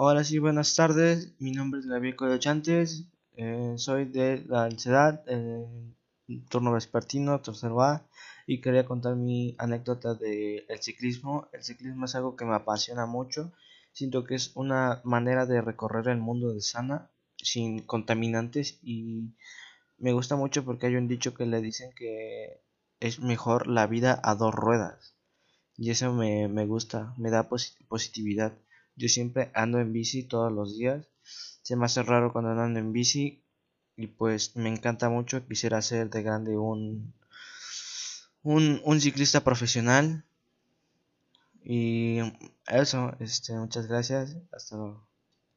Hola, sí, buenas tardes. Mi nombre es Gabriel Coyochantes. Eh, soy de la ansiedad, eh, turno vespertino, tercero y quería contar mi anécdota del ciclismo. El ciclismo es algo que me apasiona mucho. Siento que es una manera de recorrer el mundo de sana, sin contaminantes, y me gusta mucho porque hay un dicho que le dicen que es mejor la vida a dos ruedas. Y eso me, me gusta, me da positividad. Yo siempre ando en bici todos los días. Se me hace raro cuando ando en bici. Y pues me encanta mucho. Quisiera ser de grande un, un, un ciclista profesional. Y eso, este, muchas gracias. Hasta luego.